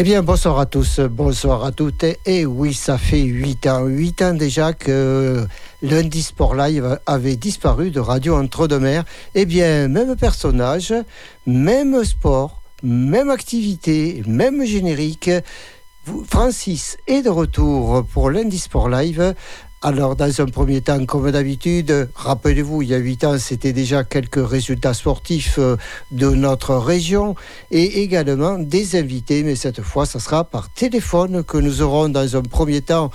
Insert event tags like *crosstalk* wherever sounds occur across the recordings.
Eh bien, bonsoir à tous, bonsoir à toutes. Et oui, ça fait 8 ans, 8 ans déjà que lundi Sport Live avait disparu de Radio Entre-deux-Mers. Eh bien, même personnage, même sport, même activité, même générique. Francis est de retour pour lundi Sport Live alors, dans un premier temps, comme d'habitude, rappelez-vous, il y a huit ans, c'était déjà quelques résultats sportifs euh, de notre région et également des invités, mais cette fois, ça sera par téléphone que nous aurons dans un premier temps.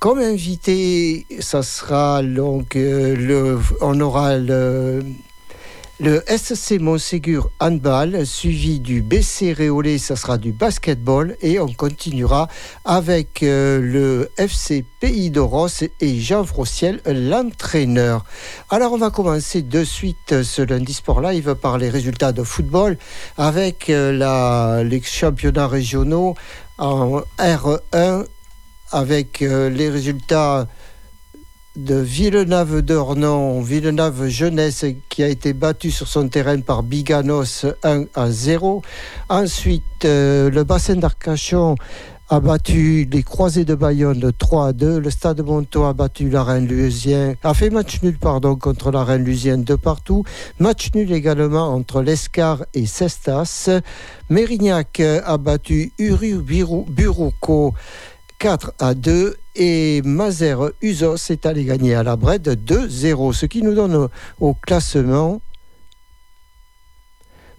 Comme invité, ça sera donc euh, le, on aura le le SC Montségur handball, suivi du BC Réolé, ça sera du basketball. Et on continuera avec euh, le FC Pays d'Oros et Jean Frossiel, l'entraîneur. Alors on va commencer de suite ce lundi Sport Live par les résultats de football avec euh, la, les championnats régionaux en R1 avec euh, les résultats de Villeneuve d'Ornon, Villeneuve Jeunesse qui a été battu sur son terrain par Biganos 1 à 0. Ensuite, euh, le bassin d'Arcachon a battu les Croisés de Bayonne 3 à 2. Le Stade Monto a battu la Reine Lusien, a fait match nul pardon contre la Reine Lusien de partout. Match nul également entre l'Escar et Cestas. Mérignac a battu Uru Buruco 4 à 2 et Mazer Usos est allé gagner à la Brede 2-0, ce qui nous donne au, classement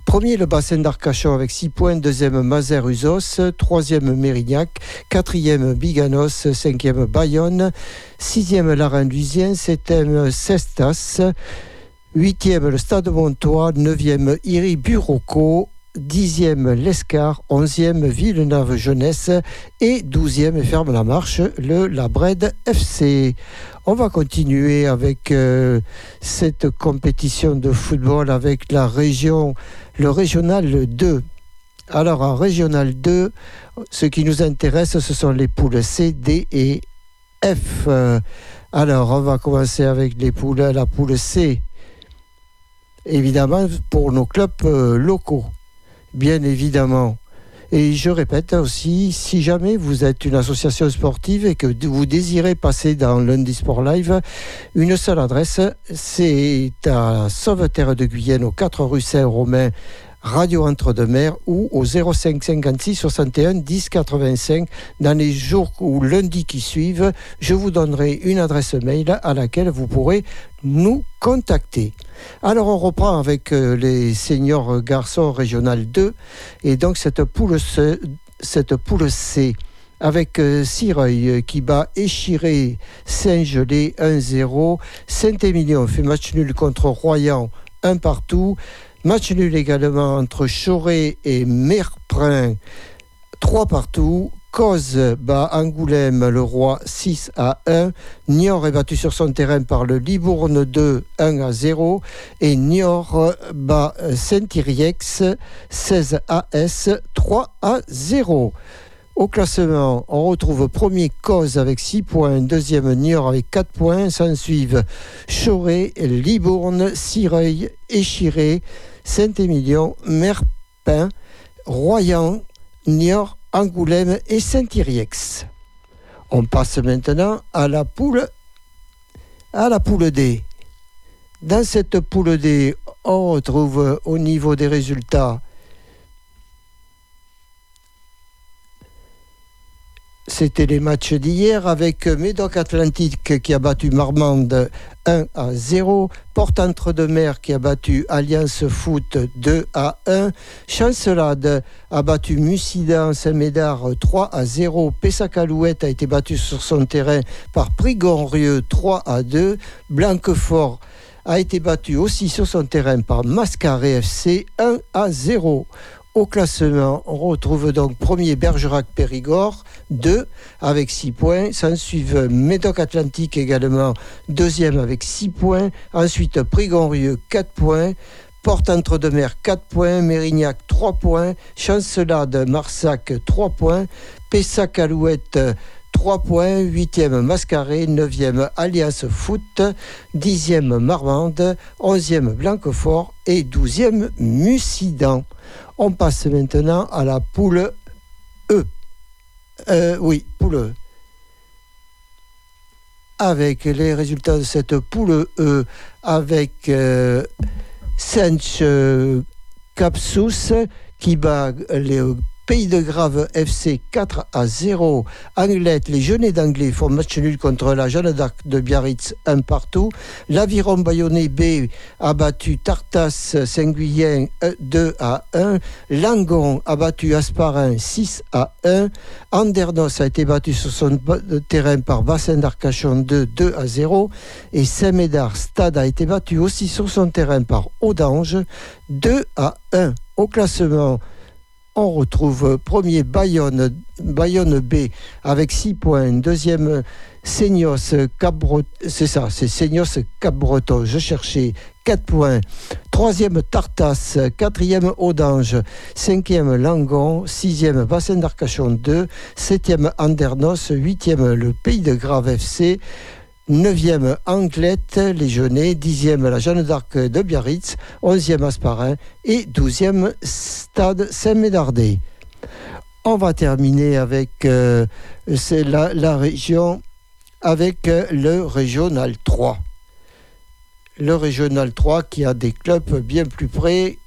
Premier, le bassin d'Arcachon avec 6 points. Deuxième, Mazer Usos. Troisième, Mérignac. Quatrième, Biganos. Cinquième, Bayonne. Sixième, Larin-Lusien. Septième, Cestas. Huitième, le Stade Montois. Neuvième, Iri Buroco. 10e l'Escar, 11e Villeneuve Jeunesse et 12e ferme la marche le Labred FC. On va continuer avec euh, cette compétition de football avec la région, le régional 2. Alors en régional 2, ce qui nous intéresse, ce sont les poules C, D et F. Alors on va commencer avec les poules, la poule C évidemment pour nos clubs euh, locaux bien évidemment. Et je répète aussi, si jamais vous êtes une association sportive et que vous désirez passer dans Lundi Sport Live, une seule adresse, c'est à Sauveterre de Guyenne, au 4 rue Saint-Romain, Radio Entre-deux-Mers ou au 05 56 61 10 85. Dans les jours ou lundi qui suivent, je vous donnerai une adresse mail à laquelle vous pourrez nous contacter. Alors on reprend avec euh, les seniors garçons régional 2 et donc cette poule C, cette poule C avec euh, Sireuil qui bat Échiré Saint-Gelais 1-0, Saint-Émilion fait match nul contre Royan 1 partout, match nul également entre Choré et Merprin 3 partout, Cause bat Angoulême le roi 6 à 1. Niort est battu sur son terrain par le Libourne 2 1 à 0. Et Niort bat Saint-Iriex 16 AS 3 à 0. Au classement, on retrouve premier Cause avec 6 points, deuxième Niort avec 4 points. S'en suivent Choré, Libourne, Cireuil, Échiré, Saint-Émilion, Merpin, Royan, Niort Angoulême et Saint-Iriex. On passe maintenant à la poule à la poule D. Dans cette poule D, on retrouve au niveau des résultats C'était les matchs d'hier avec Médoc Atlantique qui a battu Marmande 1 à 0, Porte entre deux mer qui a battu Alliance Foot 2 à 1, Chancelade a battu Mussidan Saint-Médard 3 à 0, Pessac-Alouette a été battu sur son terrain par Prigonrieux 3 à 2, Blanquefort a été battu aussi sur son terrain par Mascaré FC 1 à 0. Au classement, on retrouve donc premier Bergerac-Périgord, 2 avec 6 points. S'en suivent Médoc Atlantique également, deuxième avec 6 points. Ensuite, Prigonrieux, 4 points. Porte entre deux mers 4 points, Mérignac 3 points, Chancelade Marsac 3 points, Pessac Alouette 3 points, 8e Mascaré, 9e Alliance Foot, 10e Marmande, 11e Blanquefort et 12e Mussidan. On passe maintenant à la poule E. Euh, oui, poule E. Avec les résultats de cette poule E, avec euh, Sench Capsus qui bat les Pays de Grave FC 4 à 0. Anglette, les Jeunets d'Anglais font match nul contre la Jeanne d'Arc de Biarritz, un partout. L'Aviron Bayonnais B a battu Tartas Saint-Guyien 2 à 1. Langon a battu Asparin 6 à 1. Andernos a été battu sur son terrain par Bassin d'Arcachon 2, 2 à 0. Et Saint-Médard Stade a été battu aussi sur son terrain par Audange 2 à 1. Au classement, on retrouve premier Bayonne, Bayonne B avec 6 points. Deuxième Seignos Cap-Breton. C'est ça, c'est Seignos Cap-Breton. Je cherchais 4 points. Troisième Tartas. Quatrième Audange. Cinquième Langon. Sixième Bassin d'Arcachon 2. Septième Andernos. Huitième le Pays de Grave FC. 9e Anglette, les Jeunets, 10e la Jeanne d'Arc de Biarritz, 11e Asparin et 12e Stade Saint-Médardais. On va terminer avec euh, la, la, région, avec euh, le Régional 3. Le Régional 3 qui a des clubs bien plus près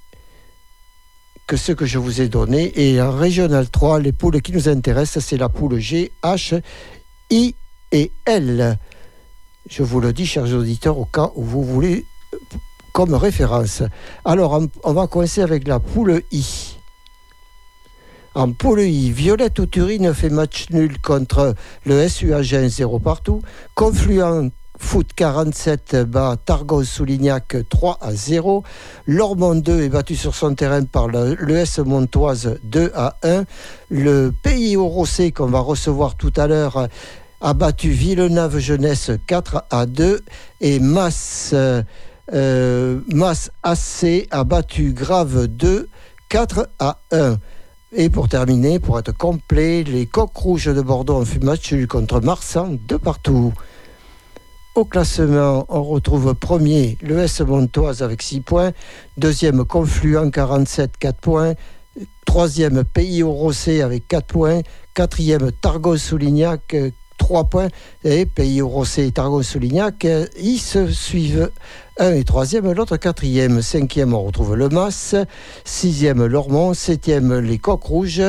que ceux que je vous ai donnés. Et en Régional 3, les poules qui nous intéressent, c'est la poule G, H, I et L. Je vous le dis, chers auditeurs, au cas où vous voulez comme référence. Alors, on va commencer avec la poule I. En poule I, Violette Turine fait match nul contre le SU Agen 0 partout. Confluent Foot 47 bat Targon Soulignac 3 à 0. Lormont 2 est battu sur son terrain par l'ES Montoise 2 à 1. Le Pays au Rossé qu'on va recevoir tout à l'heure a battu Villeneuve Jeunesse 4 à 2 et Mass, euh, Mass AC a battu Grave 2 4 à 1. Et pour terminer, pour être complet, les Coqs Rouges de Bordeaux ont fait match contre Marsan de partout. Au classement, on retrouve premier l'ES Montoise avec 6 points, deuxième Confluent 47, 4 points, troisième Pays au Rossé avec 4 points, quatrième Targon Soulignac 3 points. Et Pays Rossé et Targon Soulignac, ils se suivent. Un et troisième, l'autre quatrième, cinquième, on retrouve le Mas, sixième Lormont, septième les Coqs Rouges,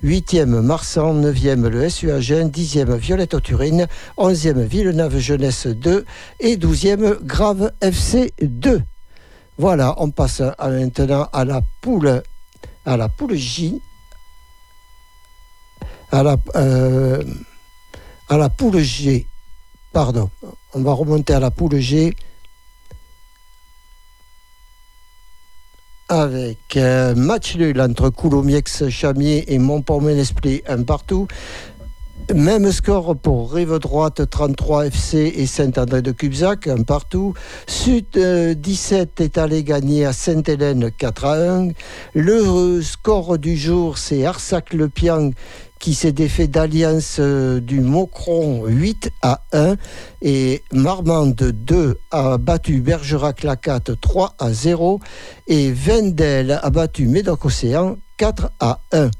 huitième Marsan, neuvième le SU Agen, dixième Violette Turine, onzième Villeneuve Jeunesse 2 et douzième Grave FC 2. Voilà, on passe maintenant à la poule, à la poule J, à la euh, à la poule G. Pardon, on va remonter à la poule G avec un match nul entre Coulomiex, Chamier et Montport-Ménesprit, un partout. Même score pour Rive Droite 33 FC et Saint-André de Cubzac, un partout. Sud 17 est allé gagner à Sainte-Hélène 4 à 1. Le score du jour, c'est Arsac-le-Pian qui s'est défait d'Alliance euh, du Mocron 8 à 1 et Marmande 2 a battu Bergerac-Lacat 3 à 0 et Vendel a battu Médoc-Océan 4 à 1.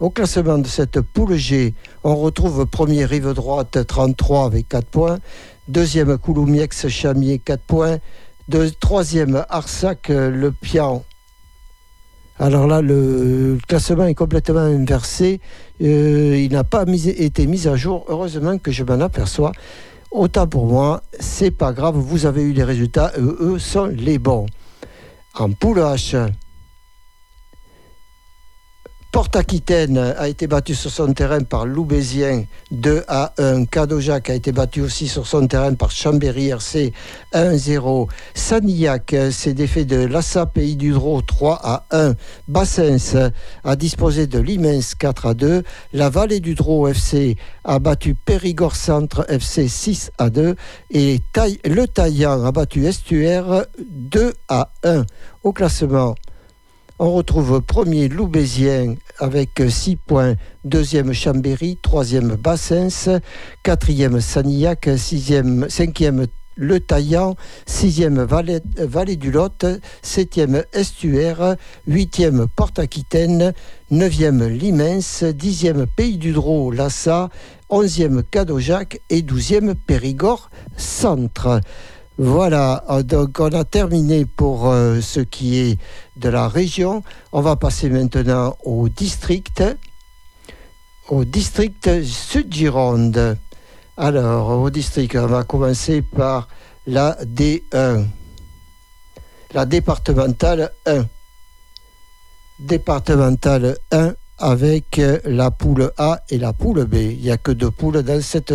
Au classement de cette poule G, on retrouve premier Rive Droite 33 avec 4 points, deuxième Couloumiex Chamier 4 points, troisième Arsac Le Pian alors là, le classement est complètement inversé. Euh, il n'a pas été mis à jour. Heureusement que je m'en aperçois. Autant pour moi, c'est pas grave. Vous avez eu les résultats. eux sont les bons. En poule H, Porte-Aquitaine a été battu sur son terrain par Loubésien 2 à 1. Cadojac a été battu aussi sur son terrain par Chambéry RC 1-0. Sanillac s'est défait de Lassa Pays du Drô 3 à 1. Bassens a disposé de l'Immens 4 à 2. La Vallée du Drô FC a battu Périgord Centre FC 6 à 2. Et le Taillant a battu Estuaire 2 à 1. Au classement, on retrouve premier Loubésien avec 6 points, deuxième Chambéry, troisième Bassens, quatrième Sanillac, sixième, cinquième le Taillant, 6e Vallée, du Lot, 7e Estuaire, 8e Porte-Aquitaine, 9e Limens, 10e Pays du Drô, Lassa, 11e Cadojac et 12e Périgord Centre. Voilà, euh, donc on a terminé pour euh, ce qui est de la région. On va passer maintenant au district, au district Sud-Gironde. Alors, au district, on va commencer par la D1, la départementale 1. Départementale 1 avec euh, la poule A et la poule B. Il n'y a que deux poules dans cette,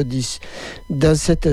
dans cette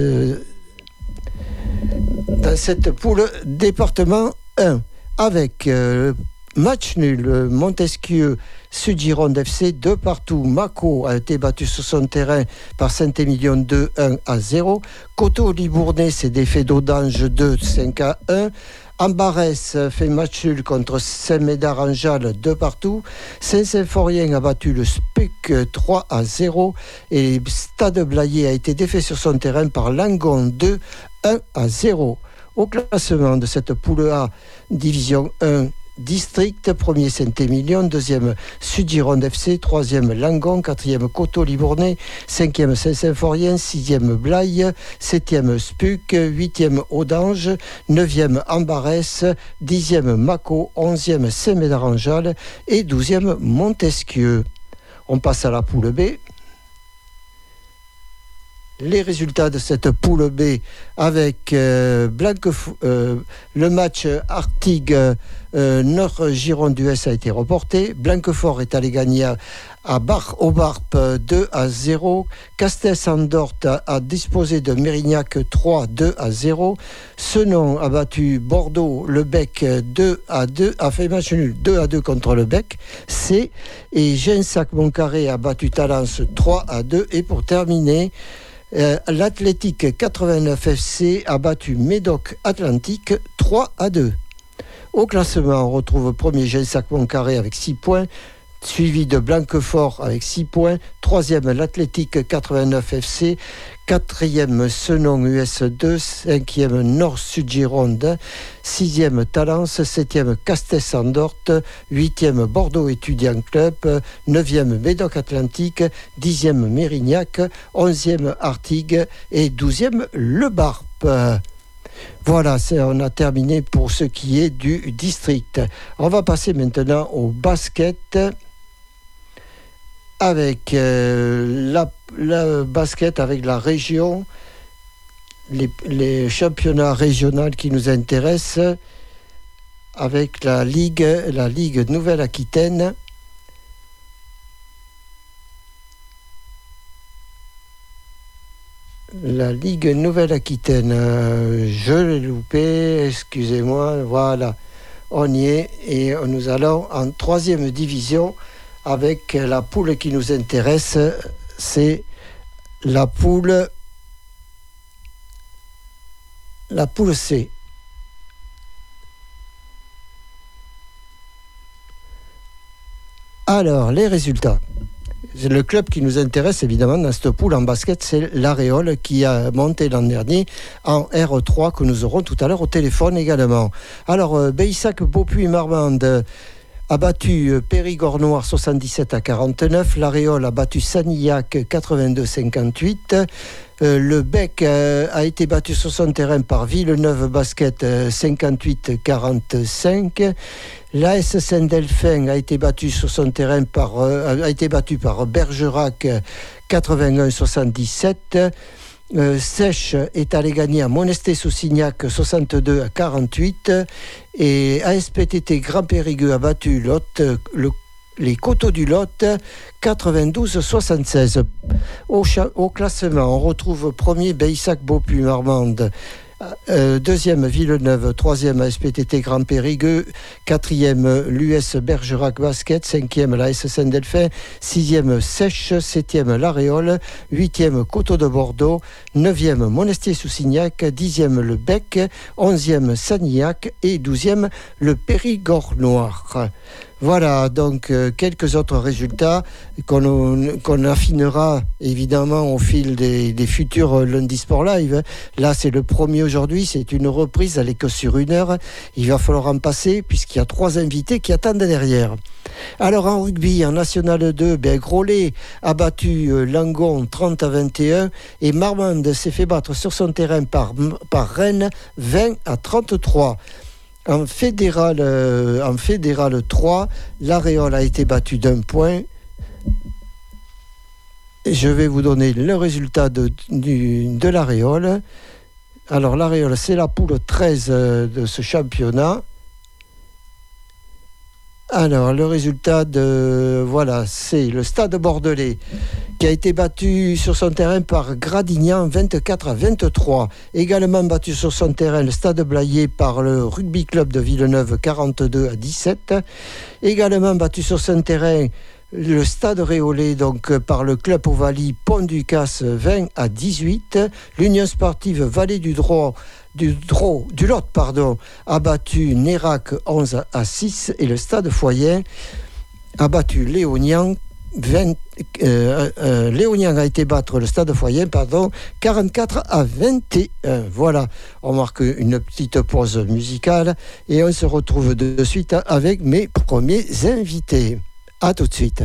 dans cette poule département 1 avec euh, match nul Montesquieu Sud-Gironde FC 2 partout. Mako a été battu sur son terrain par Saint-Émilion 2 1 à 0. Coteau Libournais s'est défait d'Audange 2 5 à 1. Ambarès fait match nul contre Saint-Médard-en-Jalles 2 partout. Saint-Symphorien a battu le SPUC 3 à 0. Et Stade Blayer a été défait sur son terrain par Langon 2 1 à 0. Au classement de cette poule A, division 1, district, premier Saint-Émilion, deuxième Sud-Gironde FC, troisième Langon, quatrième Coteau Libournais, cinquième Saint-Symphorien, sixième Blaye, septième Spuc, huitième Audange, neuvième Ambarès, dixième Mako, onzième Saint-Médard-en-Jalles et douzième Montesquieu. On passe à la poule B les résultats de cette poule B avec euh, euh, le match Artigue euh, Nord Gironde US a été reporté. Blanquefort est allé gagner à, Bar au Barp 2 à 0. Castes Andort a, disposé de Mérignac 3 2 à 0. Senon a battu Bordeaux le Bec 2 à 2 a fait match nul 2 à 2 contre le Bec C et Gensac Moncaré a battu Talence 3 à 2 et pour terminer euh, L'Athlétique 89 FC a battu Médoc Atlantique 3 à 2. Au classement, on retrouve premier Gensac Moncaré avec 6 points, suivi de Blanquefort avec 6 points, troisième l'Athlétique 89 FC, quatrième Senon US2, cinquième Nord-Sud-Gironde, sixième Talence, septième Castes-Andort, huitième Bordeaux Étudiant Club, neuvième Médoc Atlantique, dixième Mérignac, onzième Artigue et douzième Le Barp. Voilà, on a terminé pour ce qui est du district. On va passer maintenant au basket avec euh, la, basket, avec la région, les, championnats régionaux qui nous intéressent, avec la Ligue, la Ligue Nouvelle-Aquitaine. La Ligue Nouvelle-Aquitaine, euh, je l'ai loupé, excusez-moi, voilà, on y est et nous allons en troisième division avec la poule qui nous intéresse, c'est la poule la poule C. Alors, les résultats. Le club qui nous intéresse évidemment dans cette poule en basket, c'est l'Aréole qui a monté l'an dernier en R3 que nous aurons tout à l'heure au téléphone également. Alors, euh, Beissac, Beaupuy, Marmande, a battu euh, Périgord Noir 77 à 49. L'Aréole a battu Sanillac 82-58. Euh, le Bec euh, a été battu sur son terrain par Villeneuve Basket 58-45. L'AS Saint-Delphin a été battu sur son terrain par a été battu par Bergerac 81-77. Euh, Sèche est allé gagner à Monesté-sous-Signac 62 à 48 et ASPTT Grand Périgueux a battu Lot, les Coteaux du Lot 92-76. Au, au, classement, on retrouve premier Beissac Beaupuy Marmande euh, deuxième Villeneuve, troisième SPTT Grand Périgueux, quatrième l'US Bergerac Basket, cinquième la SSN Delphin, sixième Sèche, septième L'Aréole, huitième Coteau de Bordeaux, neuvième Monestier-sous-Signac, dixième Le Bec, onzième Sanillac et douzième le Périgord Noir. Voilà, donc euh, quelques autres résultats qu'on affinera évidemment au fil des, futurs lundi Sport Live. Là, c'est le premier aujourd'hui, c'est une reprise, elle est que sur une heure. Il va falloir en passer puisqu'il y a trois invités qui attendent derrière. Alors en rugby, en National 2, ben, a battu euh, Langon 30 à 21 et Marmande s'est fait battre sur son terrain par, par Rennes 20 à 33. En fédéral, euh, en fédéral 3, l'Aréole a été battu d'un point. Je vais vous donner le résultat de, de l'Aréole. Alors l'Aréole, c'est la poule 13 euh, de ce championnat. Alors, le résultat de. Voilà, c'est le stade bordelais qui a été battu sur son terrain par Gradignan 24 à 23. Également battu sur son terrain le stade Blayé par le rugby club de Villeneuve 42 à 17. Également battu sur son terrain le stade Réolé donc par le club Ovalie Pont du Casse 20 à 18. L'Union sportive Vallée du Droit du, du Lot pardon, a battu Nérac 11 à 6 et le Stade Foyen a battu Léonian 20, euh, euh, Léonian a été battre le Stade Foyen pardon, 44 à 21. Voilà, on marque une petite pause musicale et on se retrouve de suite avec mes premiers invités. A tout de suite.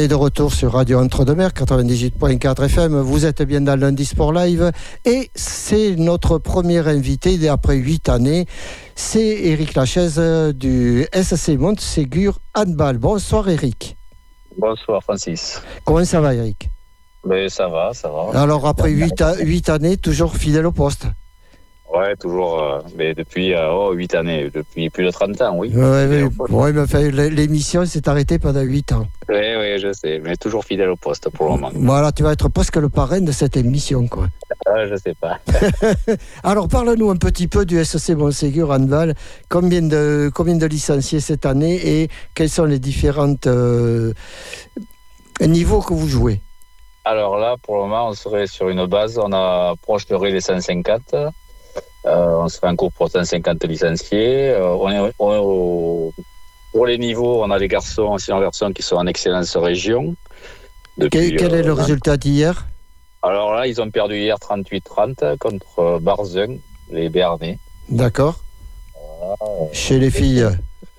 Est de retour sur Radio Entre-deux-Mers 98.4 FM. Vous êtes bien dans Lundi Sport Live et c'est notre premier invité après huit années. C'est Eric Lachaise du SC Montségur Handball. Bonsoir Eric. Bonsoir Francis. Comment ça va Eric Mais ben, Ça va, ça va. Alors après huit, années, toujours fidèle au poste Ouais, toujours, euh, mais depuis euh, oh, 8 années, depuis plus de 30 ans, oui. Ouais, au ouais, mais enfin, l- l'émission s'est arrêtée pendant 8 ans. Oui, oui, je sais, mais toujours fidèle au poste pour le moment. Voilà, tu vas être presque le parrain de cette émission, quoi. Ah, je sais pas. *laughs* Alors, parle-nous un petit peu du SC Montségur Handball. Combien de, combien de licenciés cette année et quels sont les différents euh, niveaux que vous jouez? Alors là, pour le moment, on serait sur une base, on approcherait les 150. Euh, on serait en cours pour 150 licenciés. Euh, on est, on est au- pour les niveaux, on a des garçons, anciens garçons qui sont en excellence région. Depuis, Quel, est euh, le résultat d'hier? Alors là, ils ont perdu hier 38-30 contre Barzun, les Béarnais. D'accord Chez les filles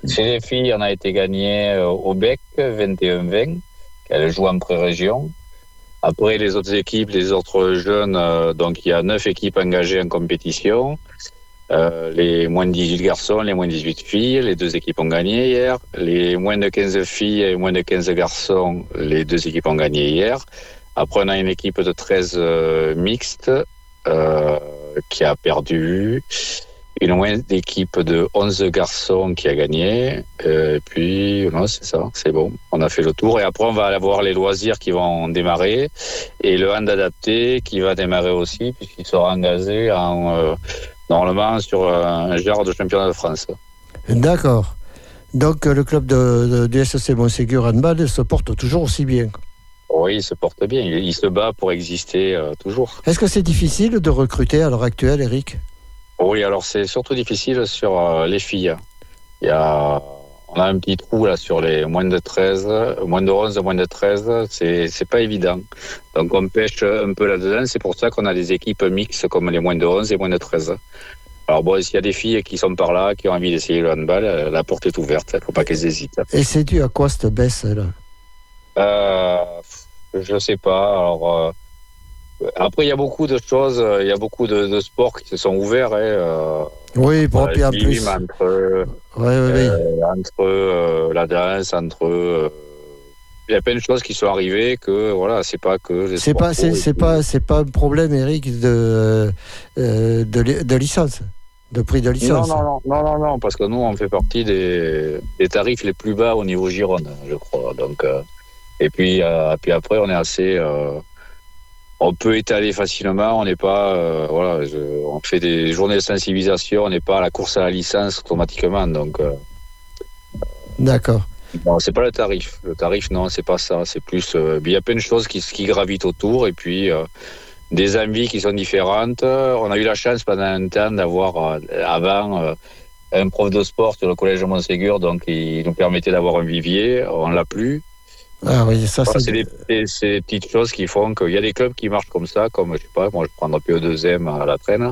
Chez les filles, on a été gagné euh, au Bec 21-20, qu'elle joue en pré-région. Après, les autres équipes, les autres jeunes, euh, donc il y a neuf équipes engagées en compétition. Euh, les moins de 18 garçons, les moins de 18 filles, les deux équipes ont gagné hier. Les moins de 15 filles et moins de 15 garçons, les deux équipes ont gagné hier. Après, on a une équipe de 13 euh, mixtes euh, qui a perdu une moyenne d'équipe de 11 garçons qui a gagné. Euh, Et puis, non, c'est ça, c'est bon. On a fait le tour. Et après, on va avoir les loisirs qui vont démarrer et le hand adapté qui va démarrer aussi, puisqu'il sera engagé en, euh, normalement sur un genre de championnat de France. D'accord. Donc, euh, le club de, de- du SC Montségur Handball se porte toujours aussi bien. Oui, il se porte bien. Il, il se bat pour exister euh, toujours. Est-ce que c'est difficile de recruter à l'heure actuelle, Eric? Oui, alors c'est surtout difficile sur euh, les filles. Il y a, on a un petit trou là sur les moins de 13, moins de 11, moins de 13, c'est, c'est pas évident. Donc on pêche un peu là-dedans, c'est pour ça qu'on a des équipes mixtes comme les moins de 11 et moins de 13. Alors bon, s'il y a des filles qui sont par là, qui ont envie d'essayer le handball, euh, la porte est ouverte, faut pas qu'elles hésitent. Et c'est dû à quoi cette baisse là? Euh, je sais pas. Alors euh, après, il y a beaucoup de choses, il y a beaucoup de, de sports qui se sont ouverts. Hein, euh, Oui, puis en plus. entre Ouais, ouais. Euh, entre euh, la danse, entre euh, il y a plein de choses qui sont arrivées que voilà, c'est pas que C'est pas, c'est, pas, c'est pas un problème, Eric, de, euh, de, de licence, de prix de licence. non, non, non, non, non, parce que nous, on fait partie des, des tarifs les plus bas au niveau Gironde, je crois. Donc, euh, et puis, euh, puis après, on est assez. On peut étaler facilement, on n'est pas. euh, voilà, je- on fait des journées de sensibilisation, on n'est pas à la course à la licence automatiquement. Donc, euh, D'accord. Non, c'est pas le tarif. Le tarif, non, c'est pas ça. C'est plus. euh, il y a plein de choses qui, qui gravitent autour et puis des envies qui sont différentes. On a eu la chance pendant un temps d'avoir avant un prof de sport sur le collège de Montségur, donc il nous permettait d'avoir un vivier. On l'a plus. Ah oui, ça Voilà, c'est. des, des- c'est des petites choses qui font qu'il y a des clubs qui marchent comme ça, comme je sais pas, moi je prends le PE2M à la traîne,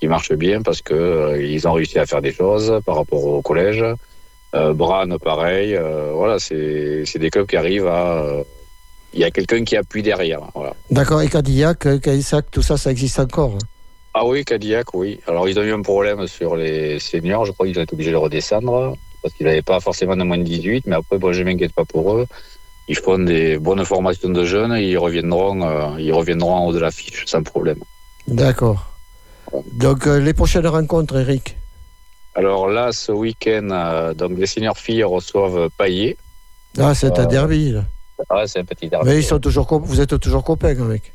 qui marchent bien parce que euh, ils ont réussi à faire des choses par rapport au collège. Euh, Bran, pareil. euh, voilà, c'est des clubs qui arrivent à. euh, Il y a quelqu'un qui appuie derrière. Voilà. D'accord. Et Cadillac, Caïsac, tout ça, ça existe encore. hein? Ah oui, Cadillac, oui. Alors ils ont eu un problème sur les seniors. Je crois qu'ils ont été obligés de redescendre parce qu'ils n'avaient pas forcément de moins de 18. Mais après, bon, je m'inquiète pas pour eux. Ils font des bonnes formations de jeunes et ils reviendront, euh, ils reviendront en haut de l'affiche sans problème. D'accord. Donc, euh, les prochaines rencontres, Eric Alors là, ce week-end, euh, donc les seniors filles reçoivent Paillet. Ah, c'est un derby. là. Ah, c'est un petit derby. Mais ils sont toujours, vous êtes toujours copains avec.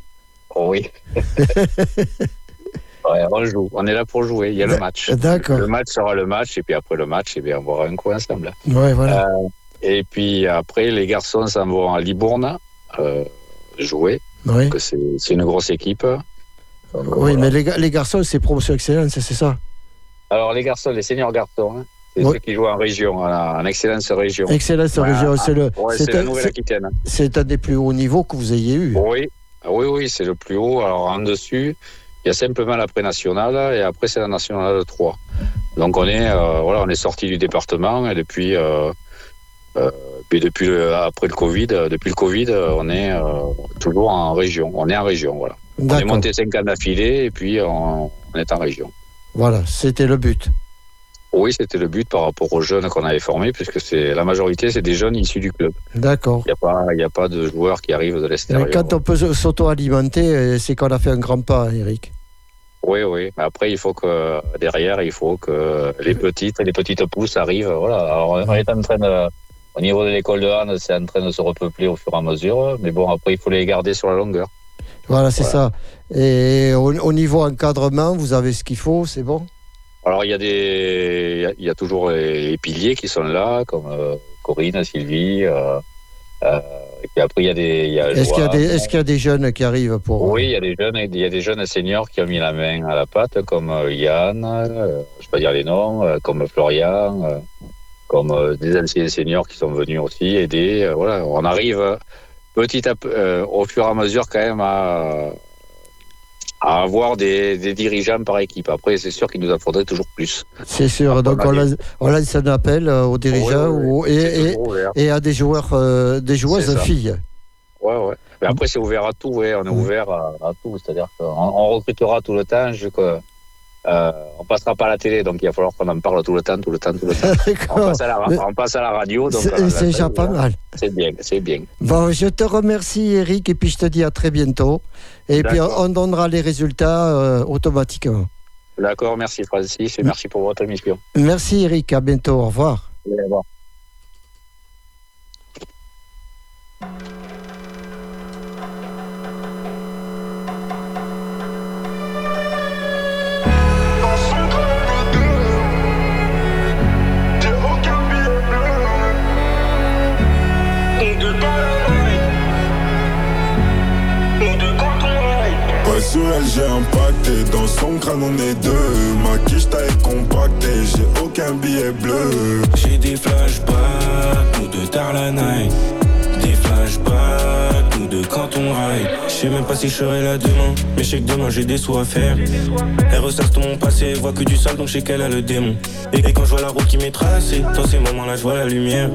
Oh oui. *laughs* ouais, on joue. On est là pour jouer. Il y a le match. D'accord. Le match sera le match et puis après le match, eh bien, on boira un coup ensemble. Ouais, voilà. Et puis après, les garçons s'en vont à Libourne euh, jouer. oui. C'est une grosse équipe. Donc, Oui, voilà. mais les, les garçons, c'est promotion excellence, c'est ça? Alors les garçons, les seniors garçons, hein, c'est ceux qui jouent en région, en, en excellence région. Excellence Ouais, région, ah, c'est le, Ouais, c'est la Nouvelle-Aquitaine. c'est un des plus hauts niveaux que vous ayez eu. Oui, Ah oui, oui, c'est le plus haut. Alors en dessus, il y a simplement la pré-nationale et après c'est la nationale 3. Donc on est, euh, voilà, on est sorti du département et depuis, euh, puis depuis le, après le Covid, euh, depuis le Covid, euh, on est euh, toujours en région. On est en région, voilà. On est monté 5 ans d'affilée et puis on, on est en région. Voilà, c'était le but. Oui, c'était le but par rapport aux jeunes qu'on avait formés, puisque c'est la majorité, c'est des jeunes issus du club. D'accord. Il n'y a pas, il y a pas de joueurs qui arrivent de Mais l'extérieur. Quand on peut s'auto-alimenter, euh, c'est qu'on a fait un grand pas, Eric. Oui, oui. Mais après, il faut que derrière, il faut que les petites, les petites pousses arrivent. Voilà. Alors, on est en train de, au niveau de l'école de Anne, c'est en train de se repeupler au fur et à mesure. Mais bon, après, il faut les garder sur la longueur. Voilà, c'est ça. Et au, niveau encadrement, vous avez ce qu'il faut, c'est bon? Alors, il y a des, il y a toujours les, piliers qui sont là, comme euh, Corinne, Sylvie. Euh, euh, et puis après, il y a des. Est-ce qu'il y, a des, est qu'il y a des jeunes qui arrivent pour. Oui, il y a des jeunes, il y a des jeunes seniors qui ont mis la main à la pâte, comme Yann, je ne peux pas dire les noms, comme Florian, comme des anciens seniors qui sont venus aussi aider. voilà, on arrive petit à au fur et à mesure quand même à à avoir des, des, dirigeants par équipe. Après, c'est sûr qu'il nous en faudrait toujours plus. C'est sûr. Donc, on, lance, on lance un appel euh, aux dirigeants et, et, à des joueurs, euh, des joueuses filles. Ouais, ouais. Mais après, c'est ouvert à tout. Ouais. On est ouvert à, à tout. C'est-à-dire qu'on on recrutera tout le temps. Je, que, euh, on passera pas à la télé, donc il va falloir qu'on en parle tout le temps, tout le temps, tout le temps. *laughs* on, passe à la, on passe à la radio. C'est déjà pas mal. C'est bien, c'est bien. Bon, je te remercie Eric et puis je te dis à très bientôt. Et puis on donnera les résultats euh, automatiquement. D'accord, merci Francis et merci pour votre émission. Merci Eric, à bientôt, au revoir. au revoir. J'ai impacté Dans son crâne on est deux. Ma quiche taille compactée. J'ai aucun billet bleu. J'ai des flashbacks Nous deux tard la night. Des flashbacks Nous deux quand on ride. Je sais même pas si je serai là demain Mais je sais que demain j'ai des sous à faire. Elle ressasse tout mon passé Voit que du sale donc je sais qu'elle a le démon. Et, quand je vois la route qui m'est tracée Dans ces moments là je vois la lumière.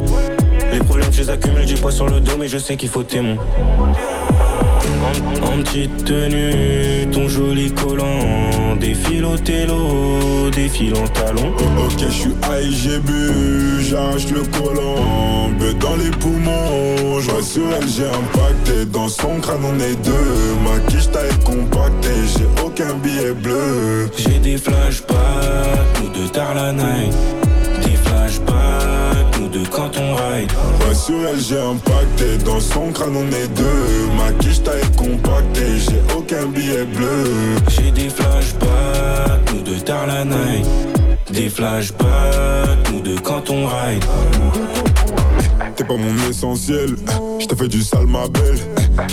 Les problèmes je les accumule J'ai pas sur le dos mais je sais qu'il faut témoin en, petite tenue, ton joli collant Défile au télo, défile en talon. Ok, je suis high, j'ai bu, j'arrache le collant But dans les poumons, je sur elle, j'ai impacté Dans son crâne, on est deux. Ma quiche taille compactée, j'ai aucun billet bleu. J'ai des flashbacks, ou de tard la night Des flashbacks, ou de quand on ride. Ouais, sur elle, j'ai impacté Dans son crâne, on est deux. Ma quiche taille compactée, j'ai aucun billet bleu. J'ai des flashbacks, ou de tard la night. Des flashbacks, ou de quand on ride. T'es pas mon essentiel, je t'ai fait du sale ma belle.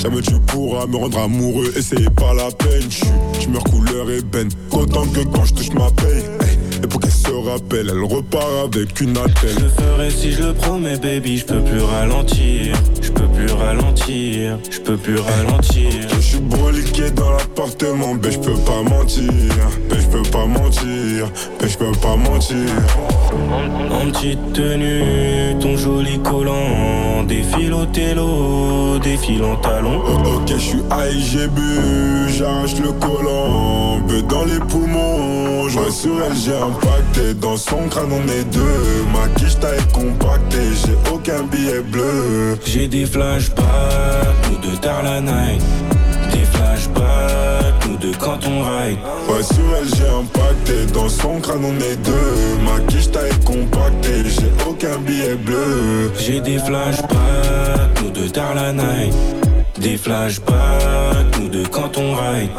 Jamais tu pourras me rendre amoureux et c'est pas la peine. Je meurs couleur ébène, autant que quand je touche ma paye. Et pour qu'elle se rappelle, elle repart avec une attelle. Je le ferai si je le promets, baby. Je peux plus ralentir. Je peux plus ralentir. Je peux plus ralentir. Je suis broliqué dans l'appartement, mais je peux pas mentir. Mais je peux pas mentir. Mais je peux pas mentir. En, petite tenue, ton joli collant. Défile au télo, défile en talon. Oh, ok, je suis high, j'ai bu. J'arrache le collant. Mais dans les poumons, je sur elle, j'ai impacté. Dans son crâne, on est deux. Ma quiche taille compactée, j'ai aucun billet bleu. J'ai des flashbacks, ou de tard la night. Des flashbacks, ou de quand on ride. Ouais, sur elle, j'ai impacté. Dans son crâne, on est deux. Ma quiche taille compactée, j'ai aucun billet bleu. J'ai des flashbacks, ou de tard la night. Des flashbacks, ou de quand on ride.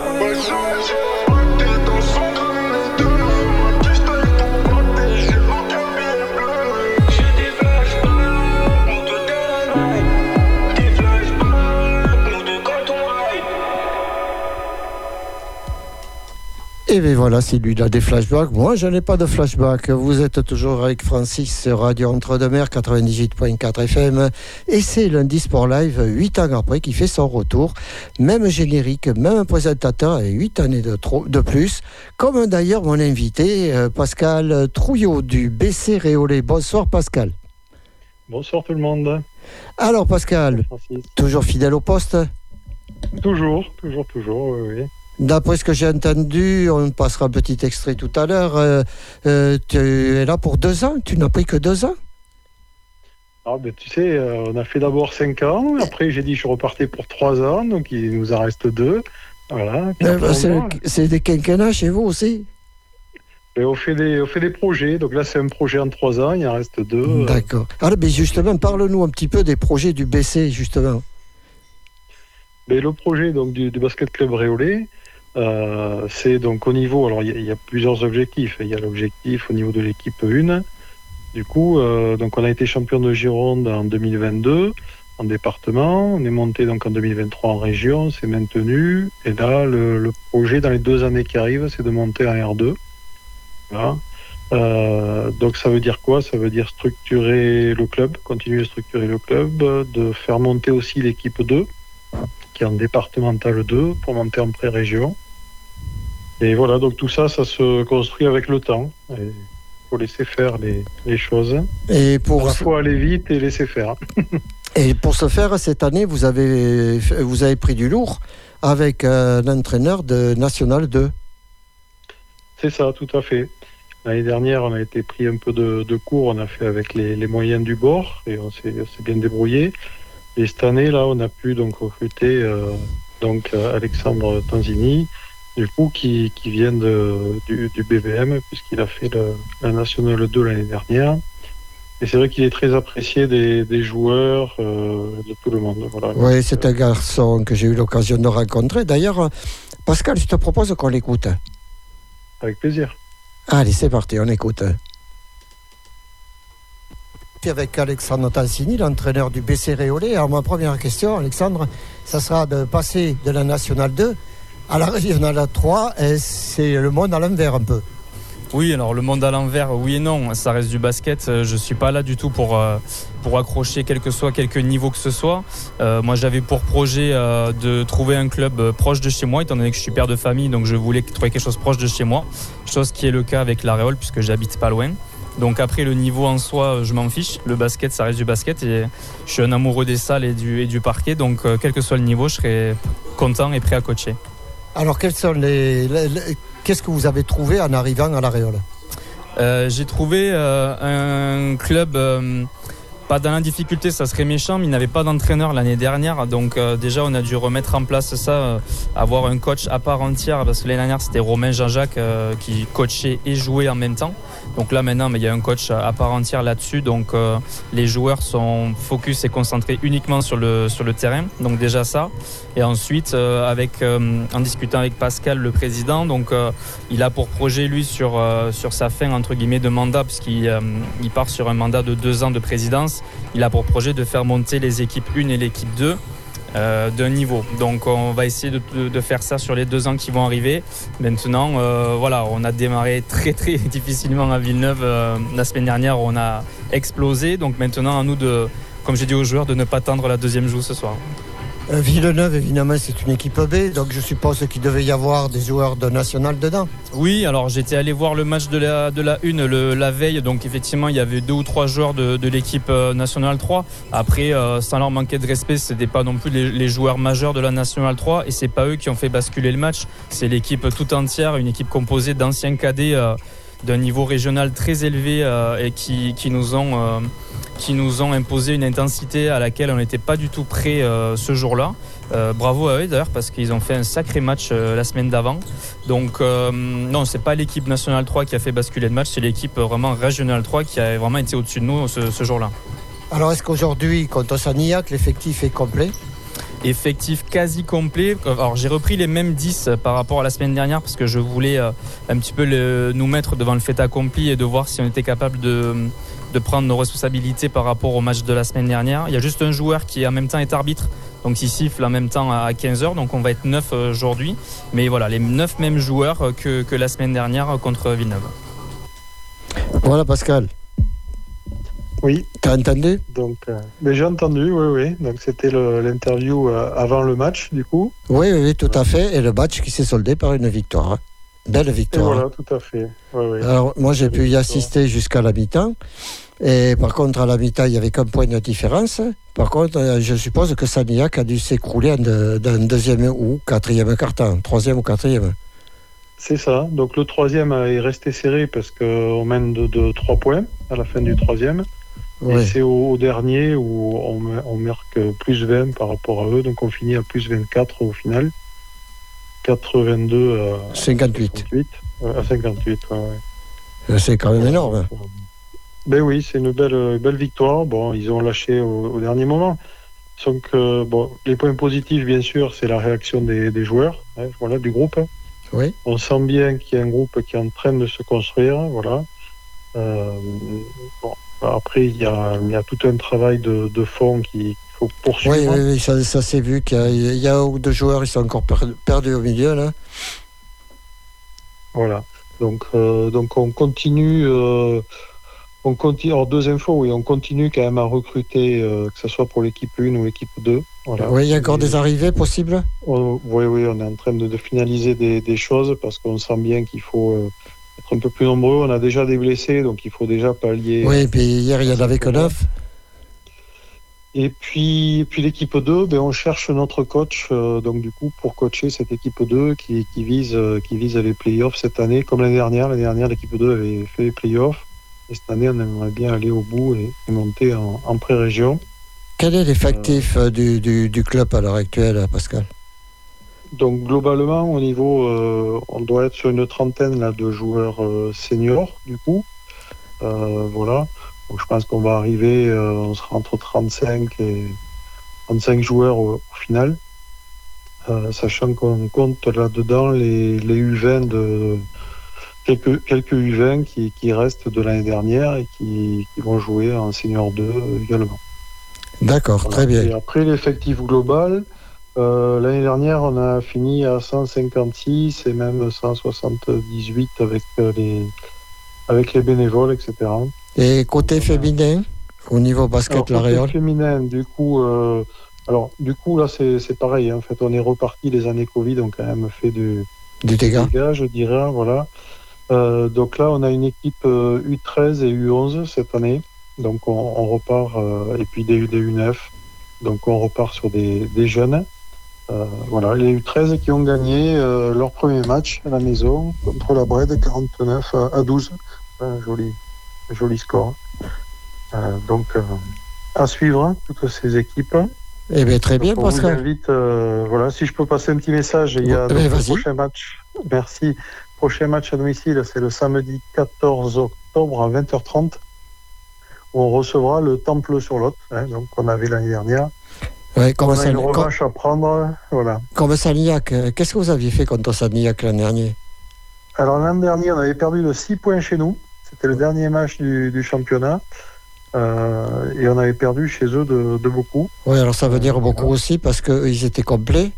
Et bien voilà, c'est lui, il a des flashbacks. Moi, je n'ai pas de flashback. Vous êtes toujours avec Francis, Radio Entre-deux-Mers, 98.4 FM. Et c'est lundi Sport Live, 8 ans après, qui fait son retour. Même générique, même présentateur et 8 années de, de plus. Comme d'ailleurs mon invité, euh, Pascal Trouillot du BC Réolé. Bonsoir Pascal. Bonsoir tout le monde. Alors Pascal, toujours fidèle au poste? Toujours, toujours, toujours, oui. oui. D'après ce que j'ai entendu, on passera un petit extrait tout à l'heure. Euh, euh, tu es là pour deux ans Tu n'as pris que deux ans? Ah, ben, Tu sais, euh, on a fait d'abord cinq ans. Après, j'ai dit je repartais pour trois ans. Donc, il nous en reste deux. Voilà. Ben, c'est des quinquennats chez vous aussi? Et on, fait des, on fait des projets. Donc là, c'est un projet en trois ans. Il en reste deux. D'accord. Alors, mais justement, parle-nous un petit peu des projets du BC, justement. Mais le projet donc, du, Basket Club Réolé, euh, c'est donc au niveau. Alors, il y, a plusieurs objectifs. Il y a l'objectif au niveau de l'équipe 1. Du coup, euh, donc on a été champion de Gironde en 2022 en département. On est monté donc en 2023 en région, c'est maintenu. Et là, le, projet dans les deux années qui arrivent, c'est de monter en R2. Euh, donc ça veut dire quoi? Ça veut dire structurer le club, continuer à structurer le club, de faire monter aussi l'équipe 2, qui est en départemental 2, pour monter en pré-région. Et voilà, donc tout ça, ça se construit avec le temps. Il faut laisser faire les, choses. Et pour à la fois aller vite et laisser faire. *laughs* et pour ce faire, cette année, vous avez, vous avez pris du lourd avec un entraîneur de National 2. C'est ça, tout à fait. L'année dernière, on a été pris un peu de, cours, on a fait avec les, moyens du bord et on s'est bien débrouillé. Et cette année, là, on a pu donc recruter euh, donc euh, Alexandre Tanzini, du coup, qui, vient de, du, BVM, puisqu'il a fait la National 2 l'année dernière. Et c'est vrai qu'il est très apprécié des, joueurs, euh, de tout le monde. Oui, c'est un garçon que j'ai eu l'occasion de rencontrer. D'ailleurs, Pascal, je te propose qu'on l'écoute. Avec plaisir. Allez, c'est parti, on écoute. Avec Alexandre Tansini, l'entraîneur du BC Réolé. Alors, ma première question, Alexandre, ça sera de passer de la Nationale 2 à la Régionale 3. C'est le monde à l'envers un peu. Oui, alors le monde à l'envers, oui et non, ça reste du basket. Euh, je ne suis pas là du tout pour, euh, pour accrocher quel que soit quelque niveau que ce soit. Euh, moi, j'avais pour projet de trouver un club proche de chez moi, étant donné que je suis père de famille, donc je voulais trouver quelque chose proche de chez moi, chose qui est le cas avec l'Aréole, puisque j'habite pas loin. Donc après, le niveau en soi, je m'en fiche. Le basket, ça reste du basket et je suis un amoureux des salles et du, et du parquet, donc quel que soit le niveau, je serai content et prêt à coacher. Alors, quels sont les Qu'est-ce que vous avez trouvé en arrivant à la Réole? Euh, J'ai trouvé euh, un club euh, pas dans la difficulté, ça serait méchant, mais il n'avait pas d'entraîneur l'année dernière. Donc déjà, on a dû remettre en place ça, avoir un coach à part entière, parce que l'année dernière, c'était Romain Jean-Jacques qui coachait et jouait en même temps. Donc là maintenant, il y a un coach à part entière là-dessus. Donc les joueurs sont focus et concentrés uniquement sur le terrain. Donc déjà ça. Et ensuite, euh, euh, en discutant avec Pascal, le président, donc il a pour projet lui sur, sur sa fin entre guillemets de mandat, puisqu'il il part sur un mandat de deux ans de présidence. Il a pour projet de faire monter les équipes 1 et l'équipe 2 euh, d'un niveau. Donc on va essayer de, faire ça sur les deux ans qui vont arriver. Maintenant, euh, voilà, on a démarré très très *laughs* difficilement à Villeneuve euh, la semaine dernière. On a explosé. Donc maintenant, à nous de, comme j'ai dit aux joueurs, de ne pas tendre la deuxième joue ce soir. Euh, Villeneuve, évidemment, c'est une équipe B, donc je suppose qu'il devait y avoir des joueurs de national dedans. Oui, alors j'étais allé voir le match de la, de la 1 la veille, donc effectivement, il y avait deux ou trois joueurs de, l'équipe euh, nationale 3. Après, euh, sans leur manquer de respect, ce pas non plus les, joueurs majeurs de la nationale 3, et c'est pas eux qui ont fait basculer le match, c'est l'équipe tout entière, une équipe composée d'anciens cadets d'un niveau régional très élevé et qui, qui nous ont qui nous ont imposé une intensité à laquelle on n'était pas du tout prêt euh, ce jour-là. Euh, bravo à eux d'ailleurs parce qu'ils ont fait un sacré match euh, la semaine d'avant. Donc non, c'est pas l'équipe nationale 3 qui a fait basculer le match, c'est l'équipe vraiment régionale 3 qui a vraiment été au-dessus de nous ce, jour-là. Alors est-ce qu'aujourd'hui, contre Saniac, l'effectif est complet? Effectif quasi complet. Alors j'ai repris les mêmes 10 par rapport à la semaine dernière parce que je voulais un petit peu nous mettre devant le fait accompli et de voir si on était capable de, prendre nos responsabilités par rapport au match de la semaine dernière. Il y a juste un joueur qui en même temps est arbitre, donc il siffle en même temps à 15h, donc on va être 9 euh, aujourd'hui. Mais voilà, les 9 mêmes joueurs euh, que la semaine dernière contre Villeneuve. Voilà Pascal. Oui. T'as entendu? Donc, euh, j'ai entendu, oui, oui. Donc c'était l'interview avant le match, du coup. Oui, oui, tout à fait. Et le match qui s'est soldé par une victoire. Belle victoire. voilà, tout à fait. Alors, moi, j'ai pu y assister jusqu'à la mi-temps. Et par contre, à la mi-temps, il n'y avait qu'un point de différence. Par contre, euh, je suppose que Saniac a dû s'écrouler d'un deuxième ou quatrième carton, troisième ou quatrième. C'est ça. Donc le troisième est resté serré parce qu'on mène de, trois points à la fin du troisième. Et c'est au, dernier où on, on, marque plus 20 par rapport à eux. Donc on finit à plus 24 au final. 82 à 58. à 58, C'est quand même énorme. Ben oui, c'est une belle, belle victoire. Bon, ils ont lâché au, dernier moment. Donc, bon, les points positifs, bien sûr, c'est la réaction des, joueurs, hein, voilà, du groupe. Oui. On sent bien qu'il y a un groupe qui est en train de se construire, voilà. Euh, bon, après, il y, a, il y, a, tout un travail de, de fond qu'il faut poursuivre. Oui, oui, oui ça, ça s'est vu qu'il y, a deux joueurs, ils sont encore perdus au milieu, là. Voilà. Donc, euh, donc on continue. Euh, on continue, alors deux infos, oui, on continue quand même à recruter, euh, que ce soit pour l'équipe 1 ou l'équipe 2. Voilà. Oui, il y a encore des arrivées possibles? Oui, oui, on est en train de, de finaliser des, des, choses parce qu'on sent bien qu'il faut euh, être un peu plus nombreux. On a déjà des blessés, donc il faut déjà pallier. Oui, et puis hier, il y en avait que neuf. Et puis, puis l'équipe 2, ben, on cherche notre coach, euh, donc du coup, pour coacher cette équipe 2 qui, qui vise, qui vise les playoffs cette année, comme l'année dernière. L'année dernière, l'équipe 2 avait fait les playoffs. Et cette année, on aimerait bien aller au bout et, monter en, pré-région. Quel est l'effectif euh, du, du, du, club à l'heure actuelle, Pascal? Donc globalement, au niveau, euh, on doit être sur une trentaine là, de joueurs euh, seniors, du coup. Euh, voilà. Donc je pense qu'on va arriver, euh, on sera entre 35 et 35 joueurs au, au final. sachant qu'on compte là-dedans les, les U20 de quelques, quelques U20 qui, qui restent de l'année dernière et qui, qui, vont jouer en Senior 2 également. D'accord, voilà. très bien. Et après, l'effectif global, euh, l'année dernière, on a fini à 156 et même 178 avec les, avec les bénévoles, etc. Et côté féminin, au niveau basket, la Côté féminin, du coup, euh, alors, du coup, là, c'est pareil. Hein. En fait, on est reparti les années Covid, on a quand même fait du, du dégât. dégât, je dirais, voilà. Euh, donc là, on a une équipe euh, U13 et U11 cette année. Donc on, on repart, euh, et puis des, des, U9. Donc on repart sur des, des jeunes. Euh, voilà, les U13 qui ont gagné euh, leur premier match à la maison contre la Bred 49 à, 12. Un joli, joli score. donc à suivre hein, toutes ces équipes. Eh bien, très bien, Pascal. Invite, voilà, si je peux passer un petit message, il y a le prochain match. Merci prochain match à domicile, c'est le samedi 14 octobre à 20h30, où on recevra le Temple sur l'autre, hein, donc qu'on avait l'année dernière. Ouais, comme on a une revanche à prendre, voilà. Comme Sagnac, qu'est-ce que vous aviez fait contre Sagnac l'an dernier? Alors l'an dernier, on avait perdu de 6 points chez nous. C'était le dernier match du, du championnat. Euh, et on avait perdu chez eux de, de beaucoup. Oui, alors ça veut dire beaucoup aussi parce qu'ils étaient complets.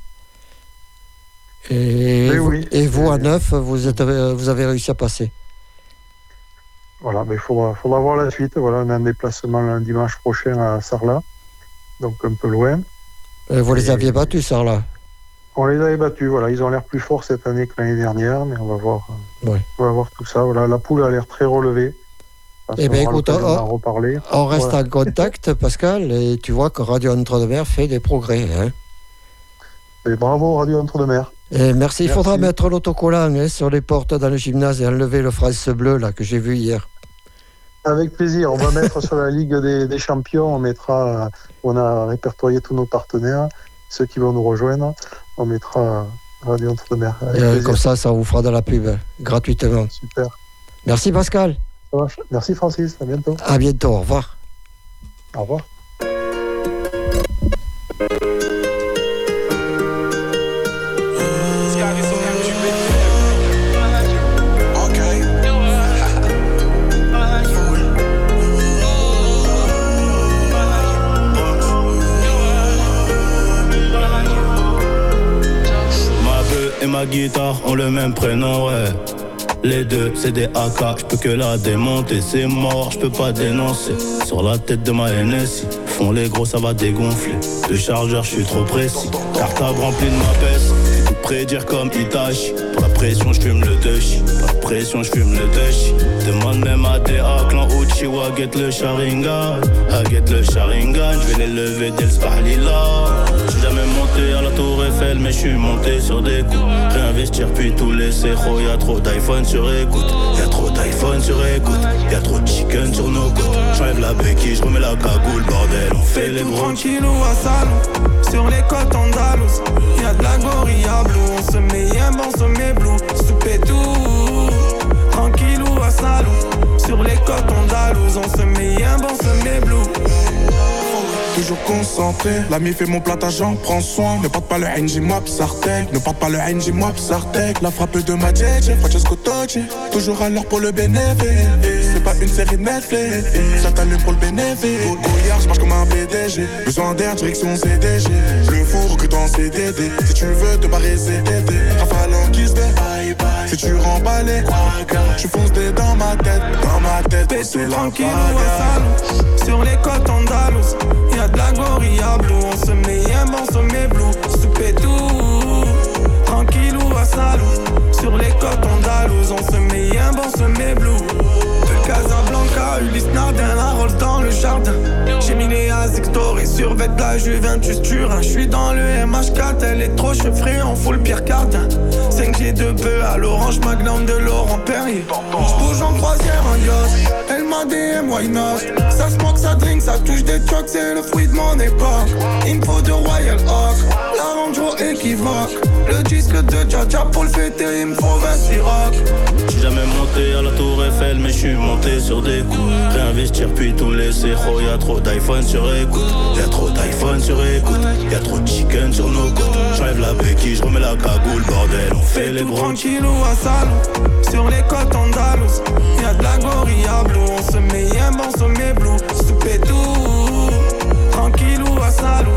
Et, vous, oui. et vous, à neuf, vous, êtes, vous avez réussi à passer. Voilà, mais il faudra, faudra voir la suite. Voilà, on a un déplacement un dimanche prochain à Sarlat, donc un peu loin. Et vous les aviez battus, Sarlat On les avait battus, voilà. Ils ont l'air plus forts cette année que l'année dernière, mais on va voir, ouais. on va voir tout ça. Voilà, la poule a l'air très relevée. Eh bien, écoute, on, on, reste voilà. en contact, *laughs* Pascal, et tu vois que Radio Entre-de-Mer fait des progrès. Hein et bravo, Radio Entre-de-Mer. Et merci. Il faudra mettre l'autocollant hein, sur les portes dans le gymnase et enlever le France bleu là, que j'ai vu hier. Avec plaisir. On va mettre sur la Ligue des, des, Champions, on mettra, on a répertorié tous nos partenaires, ceux qui vont nous rejoindre, on mettra Radio Entre-de-Mer. Euh, comme ça, ça vous fera de la pub gratuitement. Super. Merci Pascal. Merci Francis. À bientôt. À bientôt. Au revoir. Au revoir. Guitare ont le même prénom, ouais. Les deux, c'est des AK, je peux que la démonter, c'est mort, je peux pas dénoncer. Sur la tête de ma NSI, font les gros, ça va dégonfler. Le chargeur, je suis trop précis. Cartable rempli de ma peste, prédire comme Itachi. Pour la pression, je fume le Dushi. Pression, je fume le Dushi. Demande même à DA, clan Uchiwa, get le Sharingan. Ah, get le Sharingan, je vais les lever dès le Spahlila. J'suis jamais monté à la tour Eiffel, mais je suis monté sur des coups. Réinvestir puis tout laisser, oh, y'a trop d'iPhone sur écoute. Y'a trop d'iPhone sur écoute. Y'a trop de chicken sur nos côtes. J'enlève la béquille, je remets la cagoule, bordel. On fait les bros. Tranquillou à Salon, sur les côtes andalouses. Y'a de la gorilla bleue, on se met tranquille ou à Salou Sur les côtes andalouses, on se met un bon, se met blue toujours concentré. L'ami fait mon plat, j'en prends soin. Ne porte pas le NG moi Sartek. Ne pas le NG moi Sartek. La frappe de ma JJ, Francesco Totti. Toujours à l'heure pour le bénéfice. C'est pas une série Netflix. Ça t'allume pour le bénéfice. Au brouillard, je marche comme un PDG. Besoin d'air, direction CDG. Le four recrute en CDD. Si tu veux te barrer, CDD. Rafale en kiss de bye bye. Si tu remballes, tu fonces des dans ma tête. Dans ma tête, c'est tranquille ou Sur les côtes andalouses, y'a de la gloria blue. On se met un bon sommet blue. Souper tout, tranquille ou à salou. Sur les côtes andalouses, on se met un bon sommet blue. Casablanca, Ulysse Nardin, la roll dans le jardin. J'ai mis les Azictor et survêt de la Juventus Turin. J'suis dans le MH4, elle est trop chevrée, on fout le Pierre Cardin. 5 G de bœuf à l'orange magnum de Laurent Perrier. J'bouge en croisière yacht, elle m'a DM, why not? Ça smoke, ça drink, ça touche des trucks, c'est le fruit de mon époque. Info de Royal Hawk, la Range équivoque. Le disque de Jaja pour le fêter, il me faut 20 rock. J'suis jamais monté à la tour Eiffel, mais j'suis monté sur des coups. Réinvestir puis tout laisser, oh y'a trop d'iPhone sur écoute. Y'a trop d'iPhone sur écoute. Y'a trop de chicken sur nos côtes. J'enlève la béquille, j'remets la cagoule, bordel, on fait les bros. Tranquille ou à salon, sur les côtes andalouses. Y'a de la gorilla blue, on se met un bon sommet blue. Souper tout, tranquille ou à salon.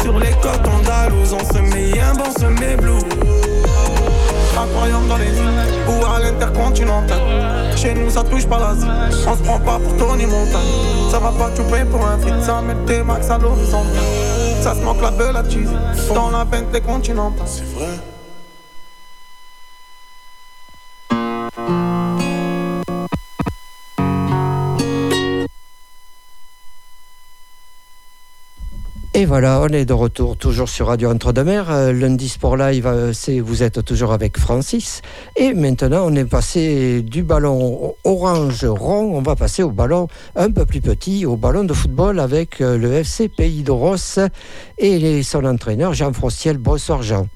Sur les côtes andalouses, on se met un bon semé blue. Incroyable dans les îles ou à l'intercontinental. Chez nous, ça touche pas l'Asie. On se prend pas pour Tony Montana. Ça va pas tout payer pour un feat, ça met tes max à l'horizon. Ça se manque la belle à cheese dans la Bentley continentale. C'est vrai. Et voilà, on est de retour toujours sur Radio Entre-deux-Mers. Euh, lundi Sport Live, euh, c'est vous êtes toujours avec Francis. Et maintenant, on est passé du ballon orange rond, on va passer au ballon un peu plus petit, au ballon de football avec euh, le FC Pays de Rosse et son entraîneur Jean Frostiel. Bonsoir Jean.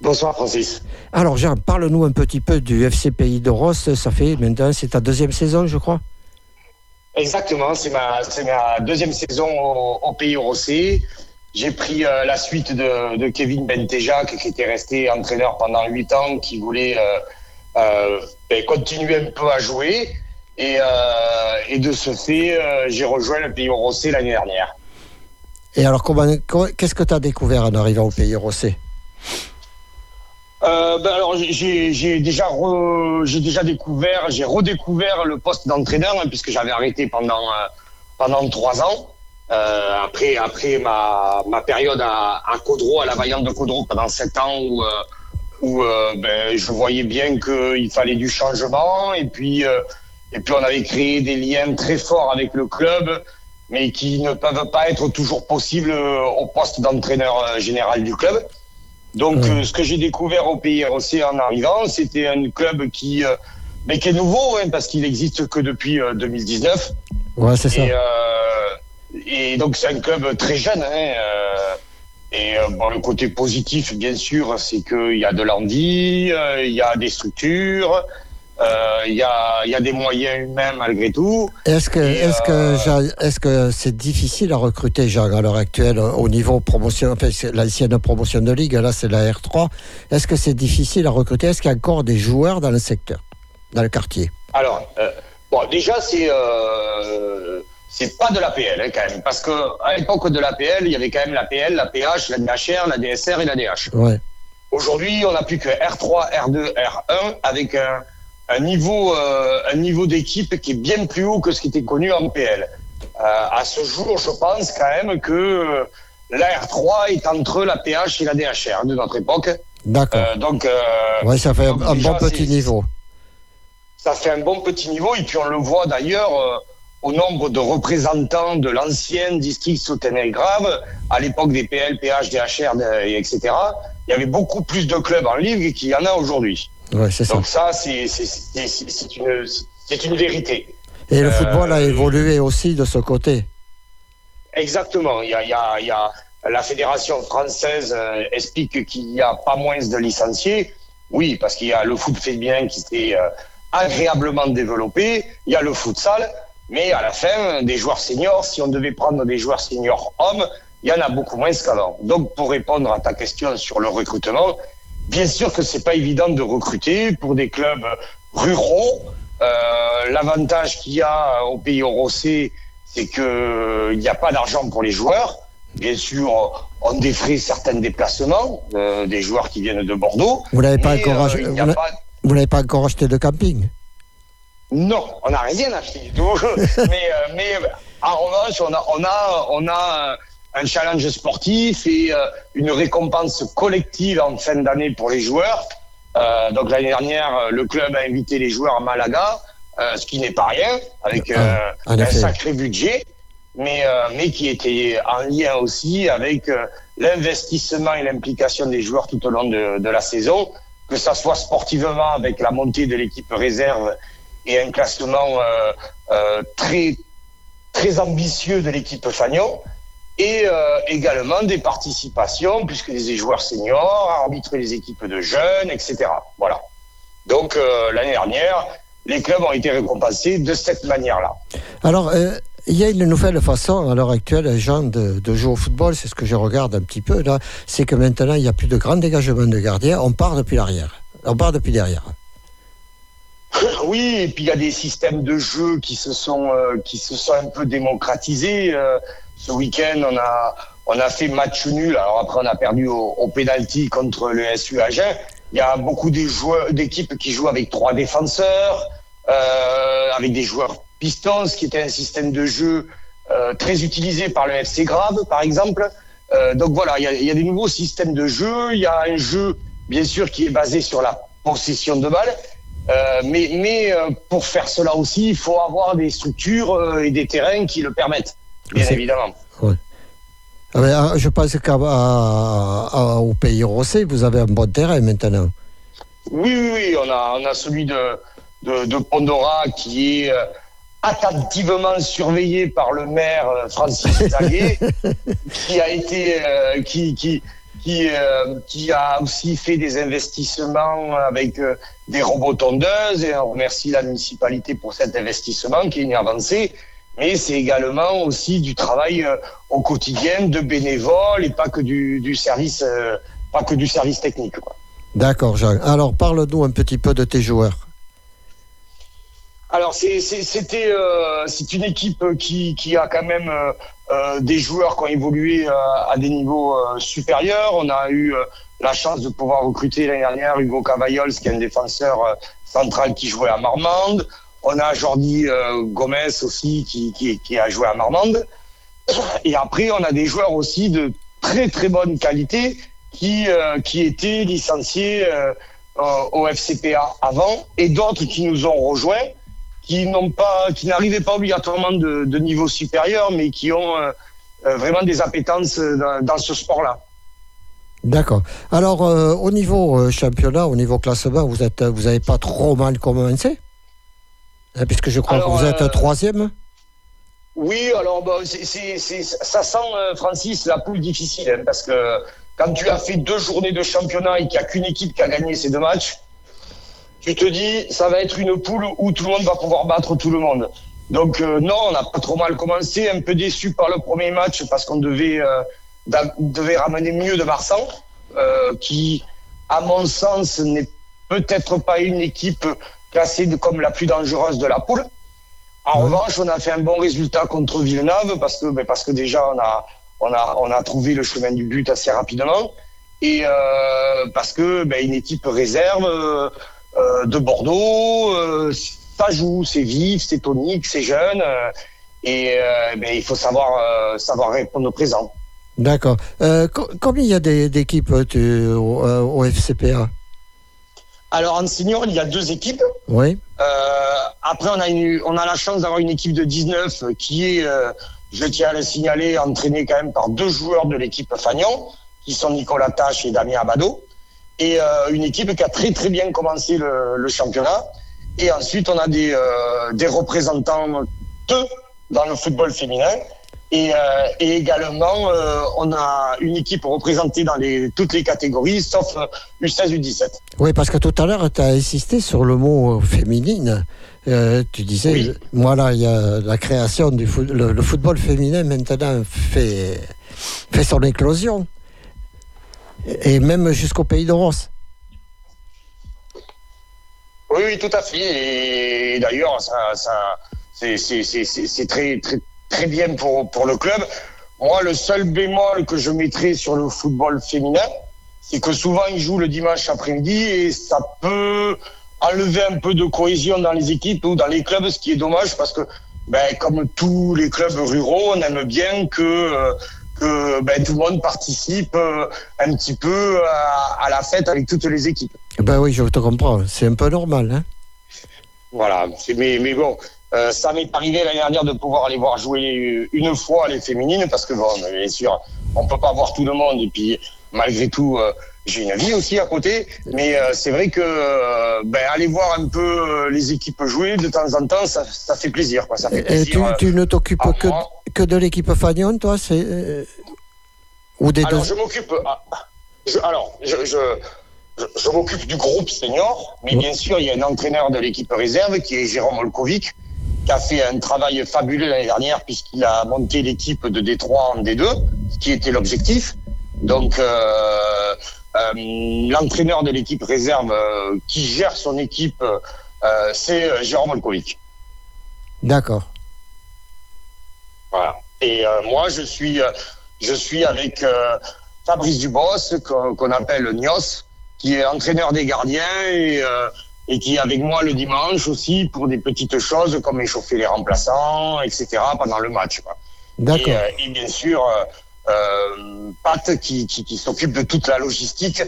Bonsoir Francis. Alors Jean, parle-nous un petit peu du FC Pays de Rosse. Ça fait maintenant, c'est ta deuxième saison, je crois? Exactement, c'est ma, deuxième saison au, Pays Rossé. J'ai pris euh, la suite de, Kevin Bentejac, qui était resté entraîneur pendant huit ans, qui voulait euh, euh, ben, continuer un peu à jouer. Et, et de ce fait, j'ai rejoint le Pays Rossé l'année dernière. Et alors, qu'est-ce que tu as découvert en arrivant au Pays Rossé euh, ben alors j'ai déjà découvert j'ai redécouvert le poste d'entraîneur hein, puisque j'avais arrêté pendant euh, pendant trois ans euh, après après ma, période à, à Caudreau à la Vaillante de Caudreau pendant sept ans où ben, je voyais bien qu'il fallait du changement et puis et puis on avait créé des liens très forts avec le club mais qui ne peuvent pas être toujours possibles au poste d'entraîneur général du club. Donc, euh, ce que j'ai découvert au ROC en arrivant, c'était un club qui, euh, mais qui est nouveau, hein, parce qu'il n'existe que depuis 2019. Euh, ouais, c'est ça. Et, donc, c'est un club très jeune. Hein, et bon, le côté positif, bien sûr, c'est qu'il y a de l'envie, il y a des structures, il y, a, y, a, des moyens humains malgré tout. Est-ce que est-ce que est-ce que c'est difficile à recruter Jean à l'heure actuelle au niveau promotion enfin, l'ancienne promotion de ligue là c'est la R3 est-ce que c'est difficile à recruter? Est-ce qu'il y a encore des joueurs dans le secteur dans le quartier? Alors euh, bon déjà c'est euh, c'est pas de l'APL hein, quand même parce que à l'époque de l'APL il y avait quand même l'APL, la PH, la DHR, la DSR et la DH. Ouais. Aujourd'hui on n'a plus que R3, R2, R1 avec un un niveau, euh, un niveau d'équipe qui est bien plus haut que ce qui était connu en PL. Euh, à ce jour, je pense quand même que euh, la R3 est entre la PH et la DHR de notre époque. D'accord. Euh, donc, ouais, ça fait un bon petit niveau. Ça fait un bon petit niveau et puis on le voit d'ailleurs au nombre de représentants de l'ancien district Sautenay-Grave, à l'époque des PL, PH, DHR, etc. Il y avait beaucoup plus de clubs en ligue qu'il y en a aujourd'hui. Ouais, c'est Donc ça, c'est une, une vérité. Et le football a euh, évolué aussi de ce côté. Exactement. Il y a, il y a, il y a la fédération française euh, explique qu'il n'y a pas moins de licenciés. Oui, parce qu'il y a le foot féminin qui s'est euh, agréablement développé. Il y a le futsal. Mais à la fin, des joueurs seniors, si on devait prendre des joueurs seniors hommes, il y en a beaucoup moins qu'avant. Donc, pour répondre à ta question sur le recrutement, bien sûr que c'est pas évident de recruter pour des clubs ruraux. Euh, L'avantage qu'il y a au pays Rossé, c'est qu'il n'y a pas d'argent pour les joueurs. Bien sûr, on défrait certains déplacements euh, des joueurs qui viennent de Bordeaux. Vous n'avez pas, encore euh, pas- pas acheté de camping? Non, on n'a rien acheté du tout. *laughs* mais, euh, mais en revanche, on a, on a, on a un challenge sportif et euh, une récompense collective en fin d'année pour les joueurs. Euh, donc l'année dernière, euh, le club a invité les joueurs à Malaga, euh, ce qui n'est pas rien, avec Ah, un sacré budget, mais, mais qui était en lien aussi avec l'investissement et l'implication des joueurs tout au long de, de la saison, que ça soit sportivement avec la montée de l'équipe réserve et un classement très très ambitieux de l'équipe Fagnon et euh, également des participations puisque des joueurs seniors arbitrer les équipes de jeunes etc voilà donc euh, l'année dernière les clubs ont été récompensés de cette manière là Alors, euh, il y a une nouvelle façon à l'heure actuelle, Jean, de, de jouer au football, c'est ce que je regarde un petit peu là, c'est que maintenant il n'y a plus de grand dégagement de gardien, on part depuis l'arrière. On part depuis derrière. *laughs* Oui, et puis il y a des systèmes de jeu qui se sont euh, qui se sont un peu démocratisés. Ce week-end, on a on a fait match nul. Alors après, on a perdu au, au penalty contre le SU Agen. Il y a beaucoup d'équipes qui jouent avec trois défenseurs, euh, avec des joueurs pistons, ce qui était un système de jeu euh, très utilisé par le FC Grave, par exemple. Euh, donc voilà, il y, a, des nouveaux systèmes de jeu. Il y a un jeu, bien sûr, qui est basé sur la possession de balle. Mais mais pour faire cela aussi, il faut avoir des structures et des terrains qui le permettent, bien évidemment. Ben, ah, je pense qu'au pays Rossé, vous avez un bon terrain maintenant. Oui, oui, oui, on a, on a celui de, de, de Pandora qui est euh, attentivement surveillé par le maire euh, Francis *laughs* Zaguet, qui a été, euh, qui, qui, qui, euh, qui a aussi fait des investissements avec euh, des robots tondeuses et on remercie la municipalité pour cet investissement qui est une avancée. Mais c'est également aussi du travail euh, au quotidien de bénévoles et pas que du, du service, euh, pas que du service technique. D'accord, Jean. Alors, parle-nous un petit peu de tes joueurs. Alors c'était euh, c'est une équipe qui, qui a quand même euh, des joueurs qui ont évolué euh, à des niveaux supérieurs. On a eu la chance de pouvoir recruter l'année dernière Hugo Cavayols, qui est un défenseur central qui jouait à Marmande. On a Jordi euh, Gomez aussi qui, a joué à Marmande. Et après, on a des joueurs aussi de très très bonne qualité qui, euh, qui étaient licenciés euh, au FCPA avant et d'autres qui nous ont rejoints qui pas, n'arrivaient pas obligatoirement de, niveau supérieur, mais qui ont vraiment des appétences dans, ce sport-là. D'accord. Alors, au niveau championnat, au niveau classement, vous êtes, vous n'avez pas trop mal commencé Puisque je crois Alors, que vous êtes euh, troisième. Oui, alors bon, c'est, c'est, c'est- ça sent, euh, Francis, la poule difficile, hein, parce que quand tu as fait deux journées de championnat et qu'il n'y a qu'une équipe qui a gagné ces deux matchs, tu te dis, ça va être une poule où tout le monde va pouvoir battre tout le monde. Donc euh, non, on n'a pas trop mal commencé, un peu déçu par le premier match parce qu'on devait, euh, ramener mieux de Marsan, euh, qui, à mon sens, n'est peut-être pas une équipe classée comme la plus dangereuse de la poule. En revanche, on a fait un bon résultat contre Villeneuve parce que, ben, parce que déjà, on a, on, a, on a trouvé le chemin du but assez rapidement. Et euh, parce que ben, une équipe réserve euh, euh, de Bordeaux, euh, ça joue, c'est vif, c'est tonique, c'est jeune. et ben, il faut savoir, savoir répondre au présent. D'accord. Co- combien il y a d'équipes au, au FCPA Alors en senior, il y a deux équipes. Oui. Euh, après, on a, une, on a la chance d'avoir une équipe de 19 qui est, euh, je tiens à le signaler, entraînée quand même par deux joueurs de l'équipe Fagnon, qui sont Nicolas Tache et Damien Abado. Et euh, une équipe qui a très très bien commencé le, le championnat. Et ensuite, on a des, des représentants, deux, dans le football féminin. Et, euh, et également, euh, on a une équipe représentée dans les, toutes les catégories, sauf euh, U16, U17. Oui, parce que tout à l'heure, tu as insisté sur le mot féminine. Euh, tu disais, Oui. voilà, il y a la création du foot, le, le football féminin maintenant fait, fait son éclosion. Et et même jusqu'au pays de Ross. Oui, oui, tout à fait. Et d'ailleurs, ça, ça, c'est, très, très bien pour, pour le club. Moi, le seul bémol que je mettrais sur le football féminin, c'est que souvent ils jouent le dimanche après-midi et ça peut enlever un peu de cohésion dans les équipes ou dans les clubs, ce qui est dommage parce que, ben, comme tous les clubs ruraux, on aime bien que, euh, que ben, tout le monde participe euh, un petit peu à, à la fête avec toutes les équipes. Ben oui, je te comprends. C'est un peu normal. Hein Voilà, mais, mais bon, euh, ça m'est arrivé l'année dernière de pouvoir aller voir jouer une fois les féminines parce que bon, bien sûr, on peut pas voir tout le monde et puis malgré tout, euh, j'ai une vie aussi à côté. Mais euh, c'est vrai que ben, aller voir un peu les équipes jouer de temps en temps, ça, ça fait plaisir. Quoi, ça fait Et tu, tu ne t'occupes que, que de l'équipe Fagnon, toi c'est, Ou des Alors, deux? je m'occupe. ah, alors, je, je, je, je m'occupe du groupe senior, mais bien sûr, il y a un entraîneur de l'équipe réserve qui est Jérôme Olkovic, qui a fait un travail fabuleux l'année dernière puisqu'il a monté l'équipe de Détroit en D2, ce qui était l'objectif. Donc, euh, euh, l'entraîneur de l'équipe réserve euh, qui gère son équipe, c'est Jérôme Olkovic. D'accord. Voilà. Et moi, je suis, je suis avec Fabrice Dubos, qu'on appelle Nios, qui est entraîneur des gardiens et, et qui est avec moi le dimanche aussi pour des petites choses comme échauffer les remplaçants, etc. pendant le match. D'accord. Et, euh, et bien sûr, euh, euh, Pat qui, qui, qui s'occupe de toute la logistique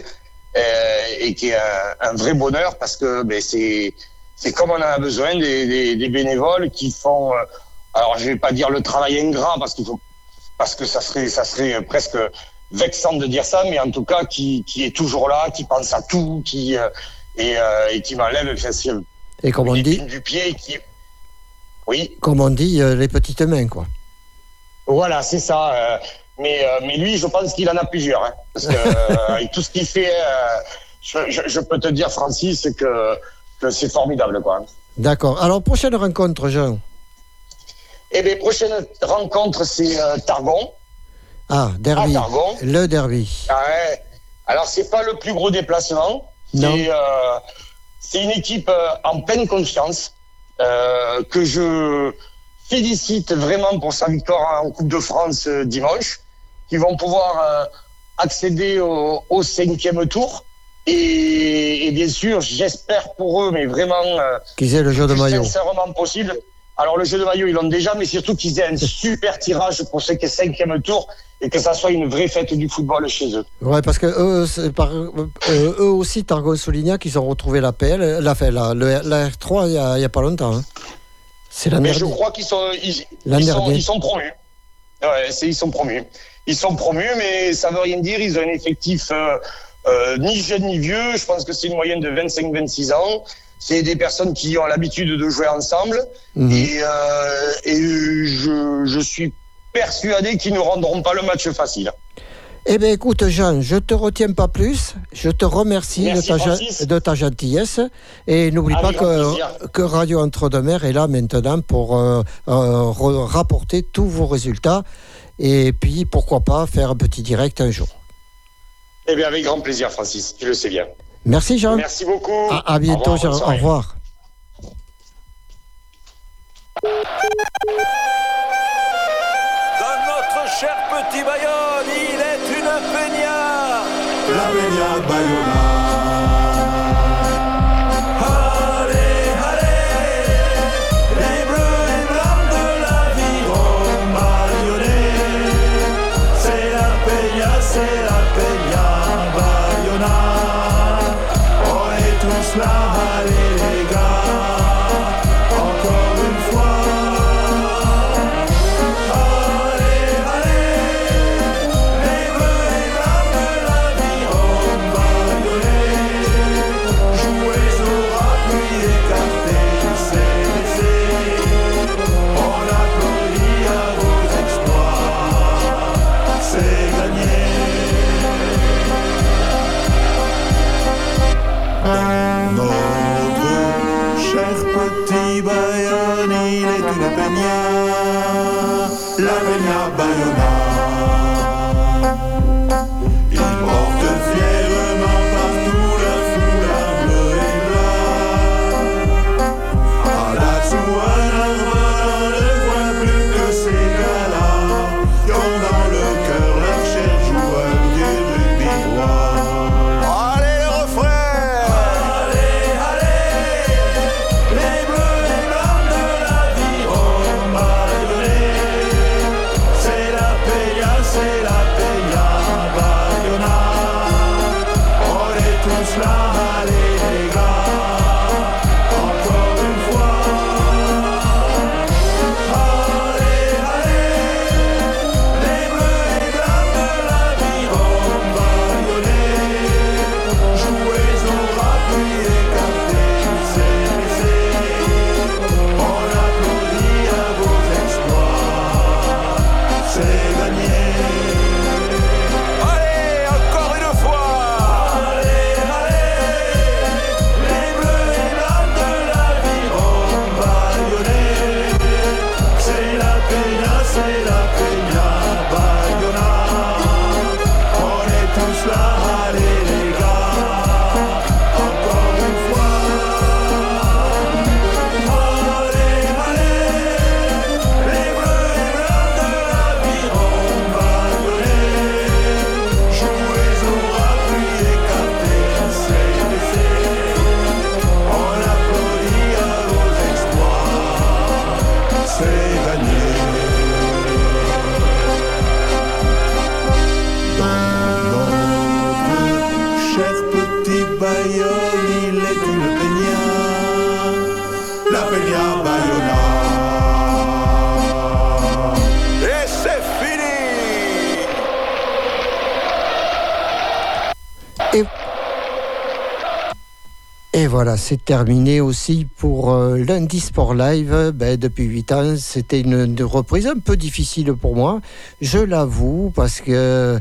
et qui est un, un vrai bonheur parce que ben, c'est c'est comme on en a besoin des, des, des bénévoles qui font. euh, alors je vais pas dire le travail ingrat parce qu'il faut parce que ça serait ça serait presque vexant de dire ça, mais en tout cas qui, qui est toujours là, qui pense à tout, qui euh, et, euh, et qui m'enlève Et comme on dit, du pied, qui oui comme on dit euh, les petites mains, quoi. Voilà, c'est ça. euh, mais, mais lui, je pense qu'il en a plusieurs. hein, parce que *laughs* avec tout ce qu'il fait, je, je, je peux te dire, Francis, que, que c'est formidable. Quoi. D'accord. Alors, prochaine rencontre, Jean. Et bien, prochaine rencontre, c'est euh, Targon. Ah, derby. Ah, Targon. Le derby. Ah ouais. Alors, c'est pas le plus gros déplacement. C'est euh, c'est une équipe euh, en pleine confiance euh, que je félicite vraiment pour sa victoire en Coupe de France dimanche, qui vont pouvoir accéder au, au cinquième tour. Et, et bien sûr, j'espère pour eux, mais vraiment Qu'ils aient le jeu de maillot. sincèrement possible. Alors le jeu de maillot, ils l'ont déjà, mais surtout qu'ils aient un super tirage pour ce qui est cinquième tour et que ça soit une vraie fête du football chez eux. Ouais, parce que eux, par- euh, eux aussi, Targon souligna qu'ils ont retrouvé la PL, la, la, le- la R3 il y a, pas longtemps. hein. C'est la Mais je crois qu'ils sont, ils, ils sont, ils promus. Ouais, c'est, ils sont promus. Ils sont promus, mais ça veut rien dire. Ils ont un effectif euh, euh, ni jeune ni vieux. Je pense que c'est une moyenne de 25-26 ans. C'est des personnes qui ont l'habitude de jouer ensemble. Mhm. Et, euh, et je, je suis persuadé qu'ils ne rendront pas le match facile. Eh bien, écoute, Jean, je te retiens pas plus. Je te remercie de ta, de gentillesse. Et n'oublie pas que, Radio Entre-deux-Mers est là maintenant pour euh, euh, rapporter tous vos résultats. Et puis, pourquoi pas faire un petit direct un jour. Eh bien, avec grand plaisir, Francis. Tu le sais bien. Merci, Jean. Merci beaucoup. À, à bientôt, Au revoir, Jean. Au revoir. Cher petit Bayonne, il est une peña. La Peña de voilà, c'est terminé aussi pour euh, lundi Sport Live. Ben, depuis 8 ans, c'était une, reprise un peu difficile pour moi, je l'avoue, parce que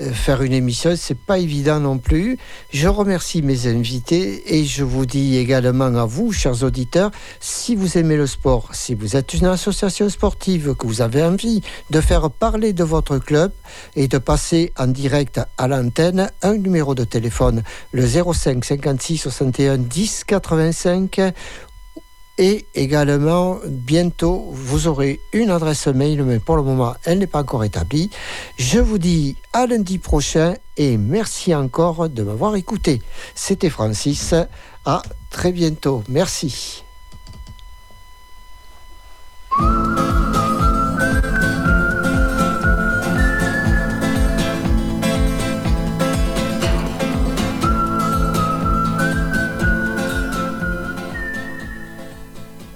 faire une émission, c'est pas évident non plus. Je remercie mes invités et je vous dis également à vous, chers auditeurs, si vous aimez le sport, si vous êtes une association sportive, que vous avez envie de faire parler de votre club et de passer en direct à l'antenne, un numéro de téléphone, le 05 56 61 10 1085 et également, bientôt, vous aurez une adresse mail, mais pour le moment, elle n'est pas encore établie. Je vous dis à lundi prochain et merci encore de m'avoir écouté. C'était Francis. À très bientôt. Merci.